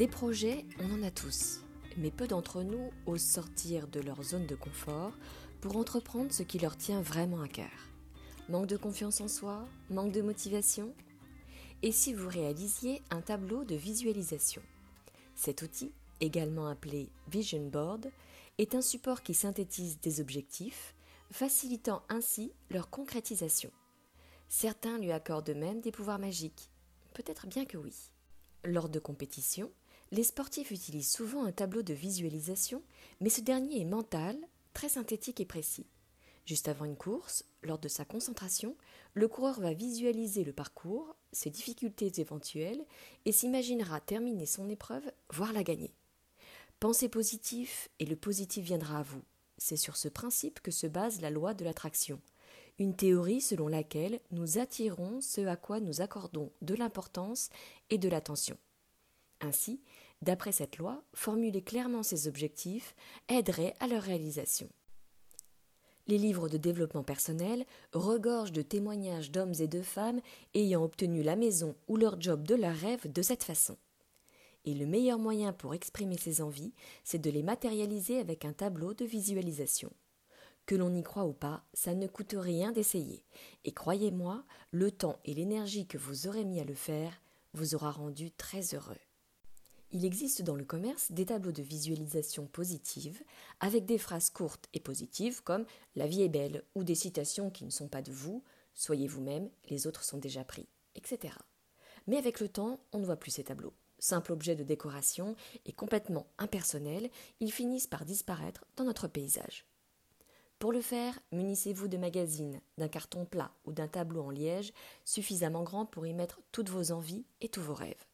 Des projets, on en a tous, mais peu d'entre nous osent sortir de leur zone de confort pour entreprendre ce qui leur tient vraiment à cœur. Manque de confiance en soi Manque de motivation? Et si vous réalisiez un tableau de visualisation? Cet outil, également appelé Vision Board, est un support qui synthétise des objectifs, facilitant ainsi leur concrétisation. Certains lui accordent même des pouvoirs magiques. Peut-être bien que oui. Lors de compétitions, les sportifs utilisent souvent un tableau de visualisation, mais ce dernier est mental, très synthétique et précis. Juste avant une course, lors de sa concentration, le coureur va visualiser le parcours, ses difficultés éventuelles, et s'imaginera terminer son épreuve, voire la gagner. Pensez positif et le positif viendra à vous. C'est sur ce principe que se base la loi de l'attraction, une théorie selon laquelle nous attirons ce à quoi nous accordons de l'importance et de l'attention. Ainsi, d'après cette loi, formuler clairement ses objectifs aiderait à leur réalisation. Les livres de développement personnel regorgent de témoignages d'hommes et de femmes ayant obtenu la maison ou leur job de leur rêve de cette façon. Et le meilleur moyen pour exprimer ses envies, c'est de les matérialiser avec un tableau de visualisation. Que l'on y croit ou pas, ça ne coûte rien d'essayer. Et croyez-moi, le temps et l'énergie que vous aurez mis à le faire vous aura rendu très heureux. Il existe dans le commerce des tableaux de visualisation positive avec des phrases courtes et positives comme La vie est belle ou des citations qui ne sont pas de vous, soyez vous-même, les autres sont déjà pris, etc. Mais avec le temps, on ne voit plus ces tableaux. Simple objet de décoration et complètement impersonnels, ils finissent par disparaître dans notre paysage. Pour le faire, munissez-vous de magazines, d'un carton plat ou d'un tableau en liège suffisamment grand pour y mettre toutes vos envies et tous vos rêves.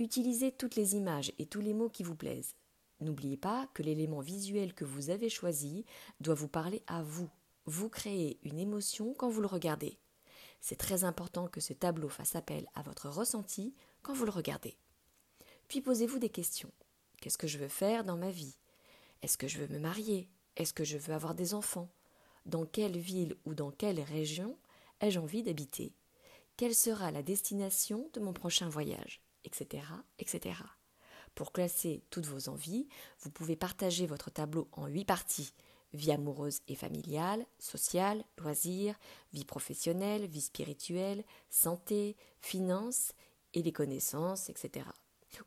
Utilisez toutes les images et tous les mots qui vous plaisent. N'oubliez pas que l'élément visuel que vous avez choisi doit vous parler à vous. Vous créez une émotion quand vous le regardez. C'est très important que ce tableau fasse appel à votre ressenti quand vous le regardez. Puis posez-vous des questions. Qu'est-ce que je veux faire dans ma vie? Est-ce que je veux me marier? Est-ce que je veux avoir des enfants? Dans quelle ville ou dans quelle région ai-je envie d'habiter? Quelle sera la destination de mon prochain voyage? Etc., etc. Pour classer toutes vos envies, vous pouvez partager votre tableau en huit parties vie amoureuse et familiale, sociale, loisirs, vie professionnelle, vie spirituelle, santé, finances et les connaissances, etc.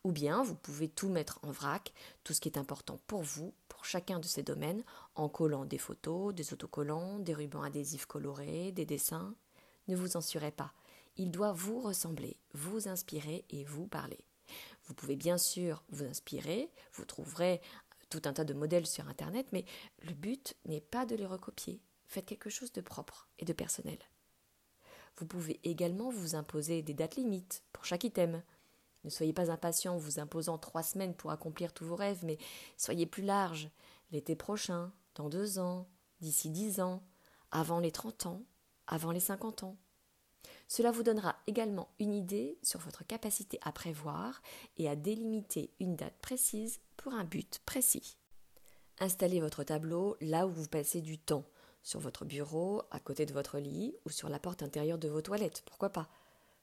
Ou bien vous pouvez tout mettre en vrac, tout ce qui est important pour vous, pour chacun de ces domaines, en collant des photos, des autocollants, des rubans adhésifs colorés, des dessins. Ne vous censurez pas, il doit vous ressembler, vous inspirer et vous parler. Vous pouvez bien sûr vous inspirer, vous trouverez tout un tas de modèles sur Internet, mais le but n'est pas de les recopier. Faites quelque chose de propre et de personnel. Vous pouvez également vous imposer des dates limites pour chaque item. Ne soyez pas impatient en vous imposant trois semaines pour accomplir tous vos rêves, mais soyez plus large. L'été prochain, dans deux ans, d'ici dix ans, avant les trente ans, avant les cinquante ans. Cela vous donnera également une idée sur votre capacité à prévoir et à délimiter une date précise pour un but précis. Installez votre tableau là où vous passez du temps, sur votre bureau, à côté de votre lit ou sur la porte intérieure de vos toilettes, pourquoi pas.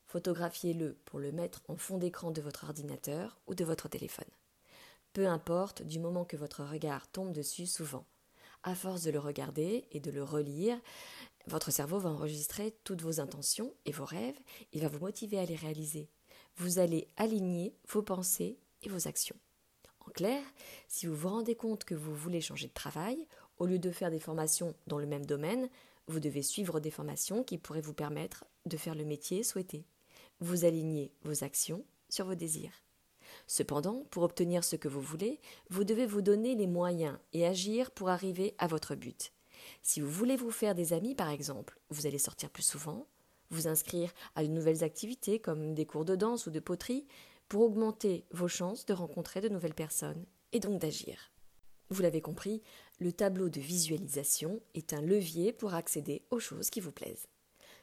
Photographiez-le pour le mettre en fond d'écran de votre ordinateur ou de votre téléphone. Peu importe du moment que votre regard tombe dessus souvent. À force de le regarder et de le relire, votre cerveau va enregistrer toutes vos intentions et vos rêves, il va vous motiver à les réaliser. Vous allez aligner vos pensées et vos actions. En clair, si vous vous rendez compte que vous voulez changer de travail, au lieu de faire des formations dans le même domaine, vous devez suivre des formations qui pourraient vous permettre de faire le métier souhaité. Vous alignez vos actions sur vos désirs. Cependant, pour obtenir ce que vous voulez, vous devez vous donner les moyens et agir pour arriver à votre but. Si vous voulez vous faire des amis, par exemple, vous allez sortir plus souvent, vous inscrire à de nouvelles activités comme des cours de danse ou de poterie, pour augmenter vos chances de rencontrer de nouvelles personnes et donc d'agir. Vous l'avez compris, le tableau de visualisation est un levier pour accéder aux choses qui vous plaisent.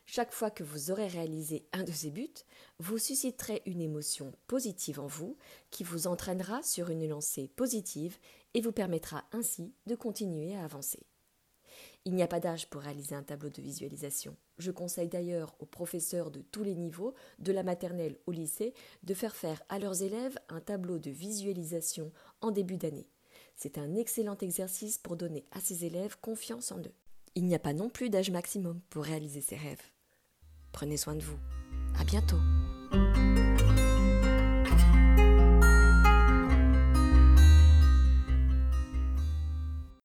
Chaque fois que vous aurez réalisé un de ces buts, vous susciterez une émotion positive en vous qui vous entraînera sur une lancée positive et vous permettra ainsi de continuer à avancer. Il n'y a pas d'âge pour réaliser un tableau de visualisation. Je conseille d'ailleurs aux professeurs de tous les niveaux, de la maternelle au lycée, de faire faire à leurs élèves un tableau de visualisation en début d'année. C'est un excellent exercice pour donner à ses élèves confiance en eux. Il n'y a pas non plus d'âge maximum pour réaliser ses rêves. Prenez soin de vous. À bientôt.